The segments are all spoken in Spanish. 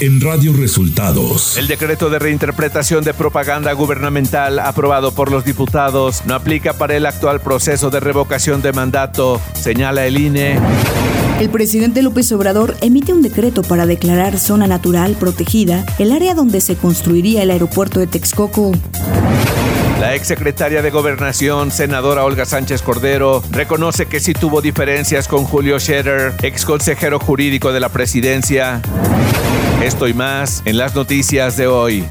en Radio Resultados. El decreto de reinterpretación de propaganda gubernamental aprobado por los diputados no aplica para el actual proceso de revocación de mandato, señala el INE. El presidente López Obrador emite un decreto para declarar zona natural protegida el área donde se construiría el aeropuerto de Texcoco. La exsecretaria de Gobernación, senadora Olga Sánchez Cordero, reconoce que sí tuvo diferencias con Julio Scherer, ex consejero jurídico de la presidencia. Esto y más en las noticias de hoy.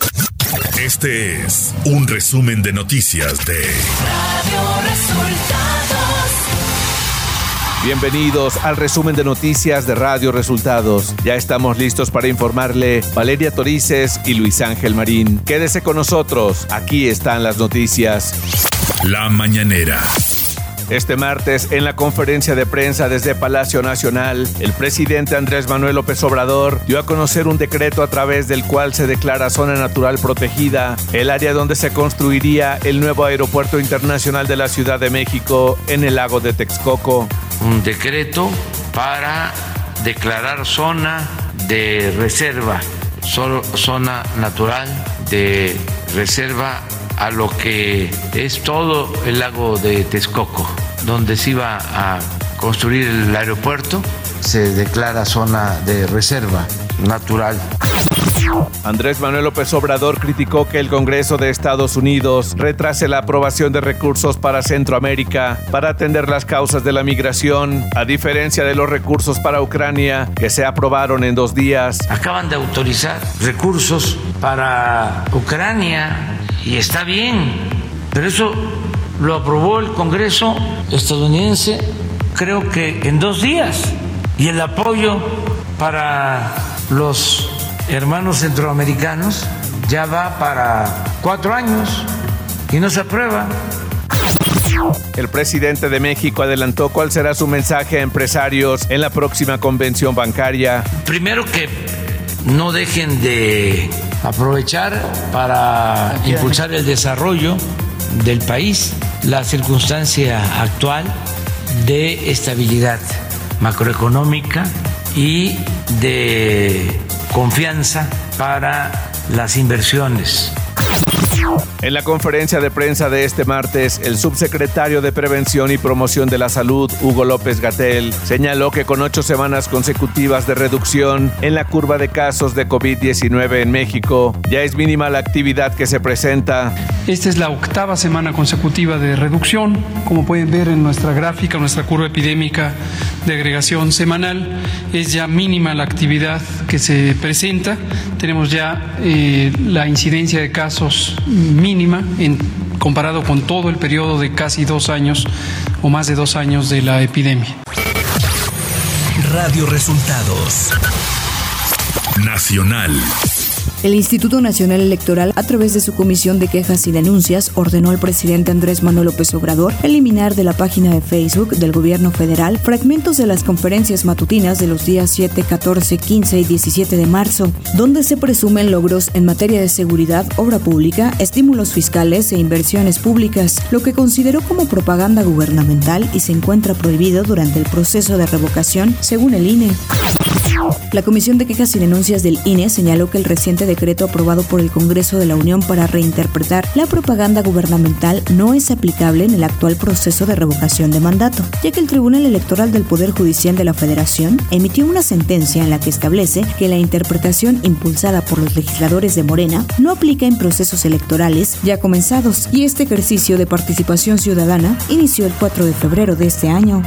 Este es un resumen de noticias de Radio Resultados. Bienvenidos al resumen de noticias de Radio Resultados. Ya estamos listos para informarle Valeria Torices y Luis Ángel Marín. Quédese con nosotros, aquí están las noticias. La mañanera. Este martes, en la conferencia de prensa desde Palacio Nacional, el presidente Andrés Manuel López Obrador dio a conocer un decreto a través del cual se declara zona natural protegida el área donde se construiría el nuevo aeropuerto internacional de la Ciudad de México en el lago de Texcoco. Un decreto para declarar zona de reserva, zona natural de reserva a lo que es todo el lago de Texcoco, donde se iba a construir el aeropuerto, se declara zona de reserva natural. Andrés Manuel López Obrador criticó que el Congreso de Estados Unidos retrase la aprobación de recursos para Centroamérica para atender las causas de la migración, a diferencia de los recursos para Ucrania que se aprobaron en dos días. Acaban de autorizar recursos para Ucrania y está bien, pero eso lo aprobó el Congreso estadounidense creo que en dos días y el apoyo para los hermanos centroamericanos ya va para cuatro años y no se aprueba. El presidente de México adelantó cuál será su mensaje a empresarios en la próxima convención bancaria. Primero que no dejen de aprovechar para impulsar el desarrollo del país, la circunstancia actual de estabilidad macroeconómica y de confianza para las inversiones en la conferencia de prensa de este martes, el subsecretario de Prevención y Promoción de la Salud, Hugo López Gatel, señaló que con ocho semanas consecutivas de reducción en la curva de casos de COVID-19 en México, ya es mínima la actividad que se presenta. Esta es la octava semana consecutiva de reducción. Como pueden ver en nuestra gráfica, nuestra curva epidémica de agregación semanal, es ya mínima la actividad que se presenta. Tenemos ya eh, la incidencia de casos mínima en, comparado con todo el periodo de casi dos años o más de dos años de la epidemia. Radio Resultados Nacional. El Instituto Nacional Electoral, a través de su Comisión de Quejas y Denuncias, ordenó al presidente Andrés Manuel López Obrador eliminar de la página de Facebook del gobierno federal fragmentos de las conferencias matutinas de los días 7, 14, 15 y 17 de marzo, donde se presumen logros en materia de seguridad, obra pública, estímulos fiscales e inversiones públicas, lo que consideró como propaganda gubernamental y se encuentra prohibido durante el proceso de revocación, según el INE. La Comisión de Quejas y Denuncias del INE señaló que el reciente decreto aprobado por el Congreso de la Unión para reinterpretar la propaganda gubernamental no es aplicable en el actual proceso de revocación de mandato, ya que el Tribunal Electoral del Poder Judicial de la Federación emitió una sentencia en la que establece que la interpretación impulsada por los legisladores de Morena no aplica en procesos electorales ya comenzados y este ejercicio de participación ciudadana inició el 4 de febrero de este año.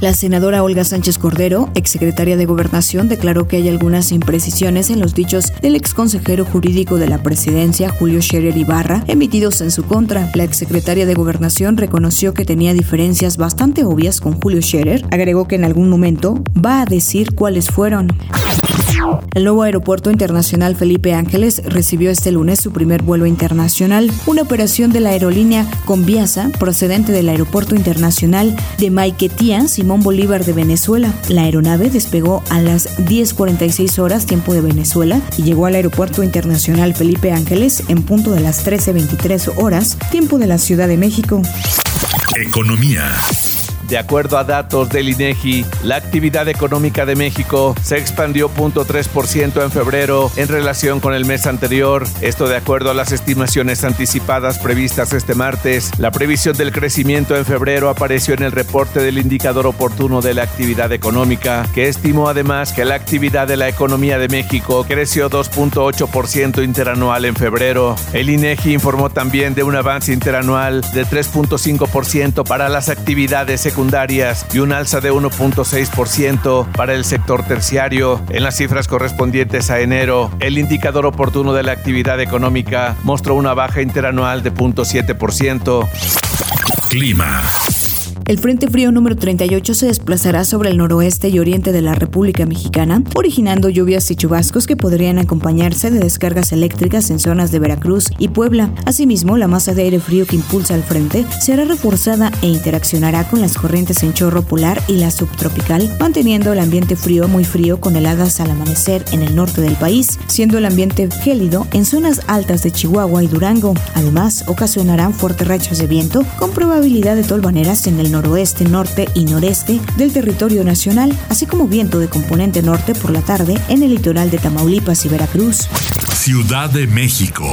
La senadora Olga Sánchez Cordero, exsecretaria de Gobernación, declaró que hay algunas imprecisiones en los dichos del exconsejero jurídico de la presidencia, Julio Scherer Ibarra, emitidos en su contra. La exsecretaria de Gobernación reconoció que tenía diferencias bastante obvias con Julio Scherer. Agregó que en algún momento va a decir cuáles fueron. El nuevo aeropuerto internacional Felipe Ángeles recibió este lunes su primer vuelo internacional, una operación de la aerolínea Conviasa procedente del aeropuerto internacional de Maiquetía, Simón Bolívar de Venezuela. La aeronave despegó a las 10:46 horas tiempo de Venezuela y llegó al aeropuerto internacional Felipe Ángeles en punto de las 13:23 horas tiempo de la Ciudad de México. Economía. De acuerdo a datos del INEGI, la actividad económica de México se expandió 0.3% en febrero en relación con el mes anterior. Esto de acuerdo a las estimaciones anticipadas previstas este martes. La previsión del crecimiento en febrero apareció en el reporte del indicador oportuno de la actividad económica, que estimó además que la actividad de la economía de México creció 2.8% interanual en febrero. El INEGI informó también de un avance interanual de 3.5% para las actividades y un alza de 1.6% para el sector terciario. En las cifras correspondientes a enero, el indicador oportuno de la actividad económica mostró una baja interanual de 0.7%. Clima. El Frente Frío número 38 se desplazará sobre el noroeste y oriente de la República Mexicana, originando lluvias y chubascos que podrían acompañarse de descargas eléctricas en zonas de Veracruz y Puebla. Asimismo, la masa de aire frío que impulsa el frente será reforzada e interaccionará con las corrientes en chorro polar y la subtropical, manteniendo el ambiente frío muy frío con heladas al amanecer en el norte del país, siendo el ambiente gélido en zonas altas de Chihuahua y Durango. Además, ocasionarán fuertes rachas de viento con probabilidad de tolvaneras en el noroeste, norte y noreste del territorio nacional, así como viento de componente norte por la tarde en el litoral de Tamaulipas y Veracruz. Ciudad de México.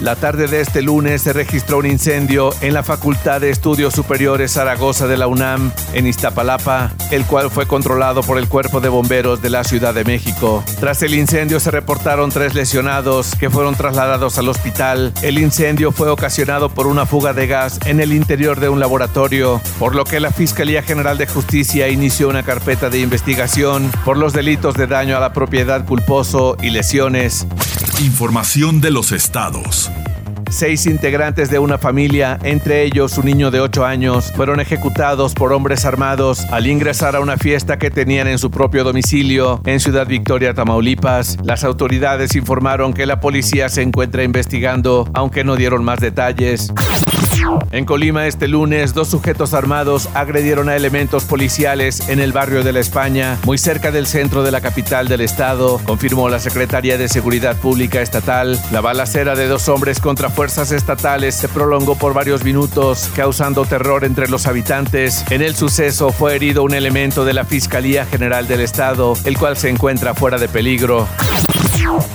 La tarde de este lunes se registró un incendio en la Facultad de Estudios Superiores Zaragoza de la UNAM, en Iztapalapa, el cual fue controlado por el Cuerpo de Bomberos de la Ciudad de México. Tras el incendio se reportaron tres lesionados que fueron trasladados al hospital. El incendio fue ocasionado por una fuga de gas en el interior de un laboratorio, por lo que la Fiscalía General de Justicia inició una carpeta de investigación por los delitos de daño a la propiedad culposo y lesiones. Información de los estados. Seis integrantes de una familia, entre ellos un niño de 8 años, fueron ejecutados por hombres armados al ingresar a una fiesta que tenían en su propio domicilio en Ciudad Victoria, Tamaulipas. Las autoridades informaron que la policía se encuentra investigando, aunque no dieron más detalles. En Colima este lunes, dos sujetos armados agredieron a elementos policiales en el barrio de la España, muy cerca del centro de la capital del estado, confirmó la Secretaría de Seguridad Pública Estatal. La balacera de dos hombres contra fuerzas estatales se prolongó por varios minutos, causando terror entre los habitantes. En el suceso fue herido un elemento de la Fiscalía General del Estado, el cual se encuentra fuera de peligro.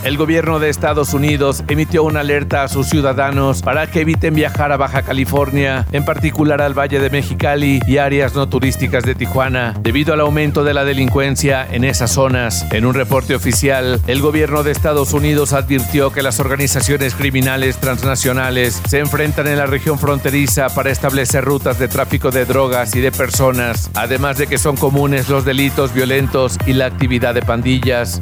El gobierno de Estados Unidos emitió una alerta a sus ciudadanos para que eviten viajar a Baja California, en particular al Valle de Mexicali y áreas no turísticas de Tijuana, debido al aumento de la delincuencia en esas zonas. En un reporte oficial, el gobierno de Estados Unidos advirtió que las organizaciones criminales transnacionales se enfrentan en la región fronteriza para establecer rutas de tráfico de drogas y de personas, además de que son comunes los delitos violentos y la actividad de pandillas.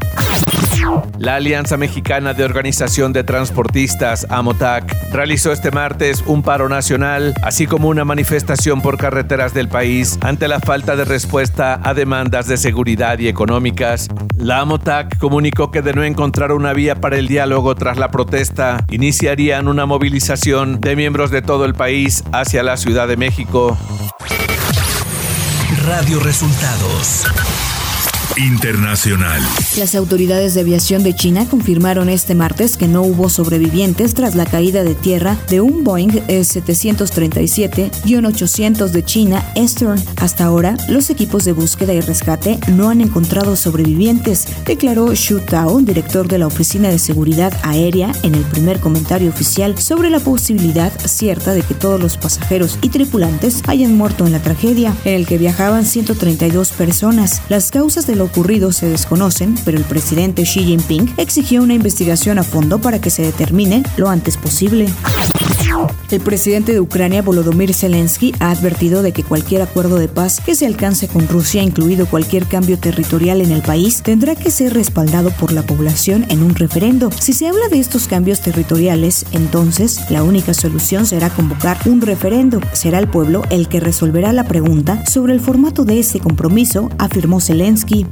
La Alianza Mexicana de Organización de Transportistas, AMOTAC, realizó este martes un paro nacional, así como una manifestación por carreteras del país ante la falta de respuesta a demandas de seguridad y económicas. La AMOTAC comunicó que de no encontrar una vía para el diálogo tras la protesta, iniciarían una movilización de miembros de todo el país hacia la Ciudad de México. Radio Resultados. Internacional. Las autoridades de aviación de China confirmaron este martes que no hubo sobrevivientes tras la caída de tierra de un Boeing 737-800 de China Eastern. Hasta ahora, los equipos de búsqueda y rescate no han encontrado sobrevivientes, declaró Xu Tao, director de la Oficina de Seguridad Aérea, en el primer comentario oficial sobre la posibilidad cierta de que todos los pasajeros y tripulantes hayan muerto en la tragedia, en el que viajaban 132 personas. Las causas de lo ocurrido se desconocen, pero el presidente Xi Jinping exigió una investigación a fondo para que se determine lo antes posible. El presidente de Ucrania, Volodymyr Zelensky, ha advertido de que cualquier acuerdo de paz que se alcance con Rusia, incluido cualquier cambio territorial en el país, tendrá que ser respaldado por la población en un referendo. Si se habla de estos cambios territoriales, entonces la única solución será convocar un referendo. Será el pueblo el que resolverá la pregunta sobre el formato de ese compromiso, afirmó Zelensky.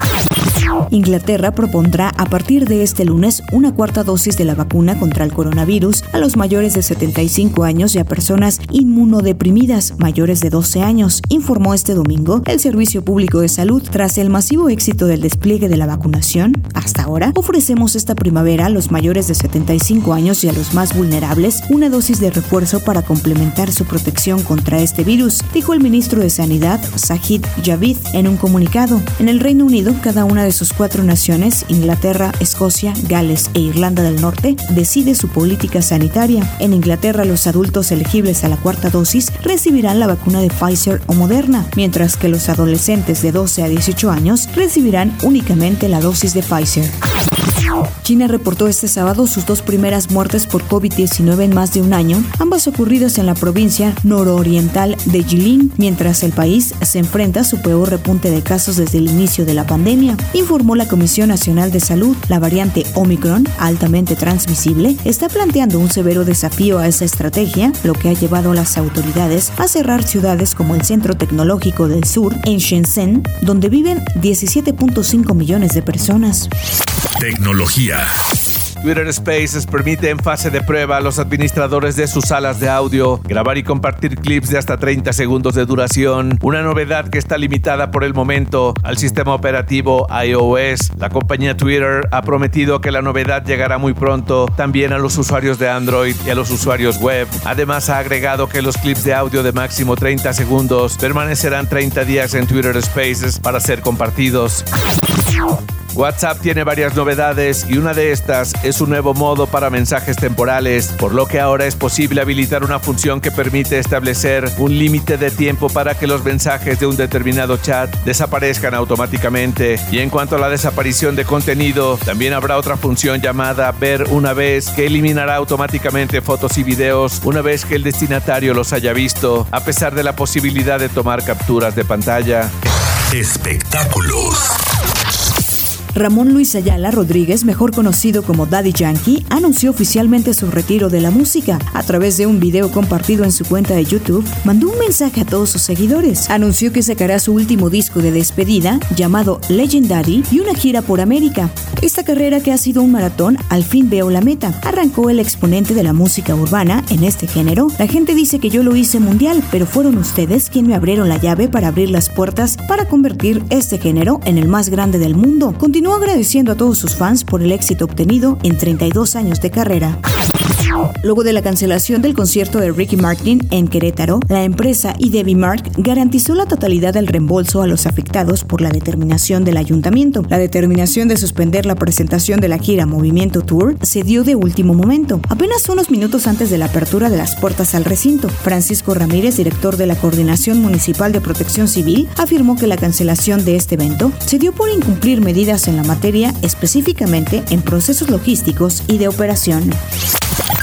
Inglaterra propondrá a partir de este lunes una cuarta dosis de la vacuna contra el coronavirus a los mayores de 75 años y a personas inmunodeprimidas mayores de 12 años, informó este domingo el Servicio Público de Salud. Tras el masivo éxito del despliegue de la vacunación, hasta ahora ofrecemos esta primavera a los mayores de 75 años y a los más vulnerables una dosis de refuerzo para complementar su protección contra este virus, dijo el ministro de Sanidad, Sajid Javid, en un comunicado. En el Reino Unido, cada una de sus cuatro naciones, Inglaterra, Escocia, Gales e Irlanda del Norte, decide su política sanitaria. En Inglaterra, los adultos elegibles a la cuarta dosis recibirán la vacuna de Pfizer o Moderna, mientras que los adolescentes de 12 a 18 años recibirán únicamente la dosis de Pfizer. China reportó este sábado sus dos primeras muertes por COVID-19 en más de un año, ambas ocurridas en la provincia nororiental de Jilin, mientras el país se enfrenta a su peor repunte de casos desde el inicio de la pandemia, informó la Comisión Nacional de Salud. La variante Omicron, altamente transmisible, está planteando un severo desafío a esa estrategia, lo que ha llevado a las autoridades a cerrar ciudades como el Centro Tecnológico del Sur, en Shenzhen, donde viven 17.5 millones de personas. Tecnología. Twitter Spaces permite en fase de prueba a los administradores de sus salas de audio grabar y compartir clips de hasta 30 segundos de duración, una novedad que está limitada por el momento al sistema operativo iOS. La compañía Twitter ha prometido que la novedad llegará muy pronto también a los usuarios de Android y a los usuarios web. Además ha agregado que los clips de audio de máximo 30 segundos permanecerán 30 días en Twitter Spaces para ser compartidos. WhatsApp tiene varias novedades y una de estas es un nuevo modo para mensajes temporales, por lo que ahora es posible habilitar una función que permite establecer un límite de tiempo para que los mensajes de un determinado chat desaparezcan automáticamente. Y en cuanto a la desaparición de contenido, también habrá otra función llamada ver una vez que eliminará automáticamente fotos y videos una vez que el destinatario los haya visto, a pesar de la posibilidad de tomar capturas de pantalla. Espectáculos. Ramón Luis Ayala Rodríguez, mejor conocido como Daddy Yankee, anunció oficialmente su retiro de la música. A través de un video compartido en su cuenta de YouTube, mandó un mensaje a todos sus seguidores. Anunció que sacará su último disco de despedida, llamado Legendary, y una gira por América. Esta carrera que ha sido un maratón, al fin veo la meta. Arrancó el exponente de la música urbana en este género. La gente dice que yo lo hice mundial, pero fueron ustedes quien me abrieron la llave para abrir las puertas para convertir este género en el más grande del mundo. Continúa agradeciendo a todos sus fans por el éxito obtenido en 32 años de carrera. Luego de la cancelación del concierto de Ricky Martin en Querétaro, la empresa Idevi Mark garantizó la totalidad del reembolso a los afectados por la determinación del ayuntamiento. La determinación de suspender la presentación de la gira Movimiento Tour se dio de último momento, apenas unos minutos antes de la apertura de las puertas al recinto. Francisco Ramírez, director de la Coordinación Municipal de Protección Civil, afirmó que la cancelación de este evento se dio por incumplir medidas en la materia, específicamente en procesos logísticos y de operación.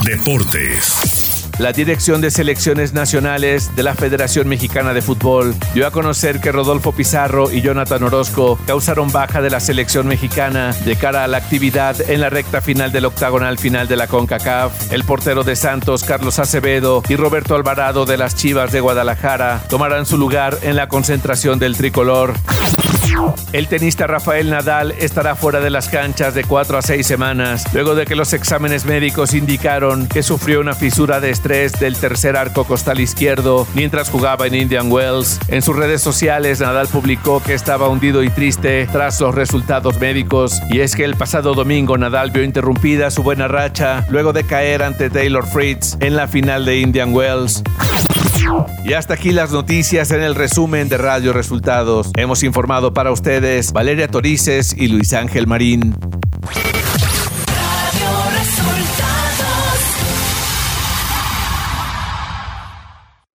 Deportes. La Dirección de Selecciones Nacionales de la Federación Mexicana de Fútbol dio a conocer que Rodolfo Pizarro y Jonathan Orozco causaron baja de la selección mexicana de cara a la actividad en la recta final del octagonal final de la CONCACAF. El portero de Santos, Carlos Acevedo, y Roberto Alvarado de las Chivas de Guadalajara tomarán su lugar en la concentración del tricolor. El tenista Rafael Nadal estará fuera de las canchas de cuatro a seis semanas, luego de que los exámenes médicos indicaron que sufrió una fisura de del tercer arco costal izquierdo mientras jugaba en Indian Wells. En sus redes sociales, Nadal publicó que estaba hundido y triste tras los resultados médicos, y es que el pasado domingo Nadal vio interrumpida su buena racha luego de caer ante Taylor Fritz en la final de Indian Wells. Y hasta aquí las noticias en el resumen de Radio Resultados. Hemos informado para ustedes Valeria Torices y Luis Ángel Marín.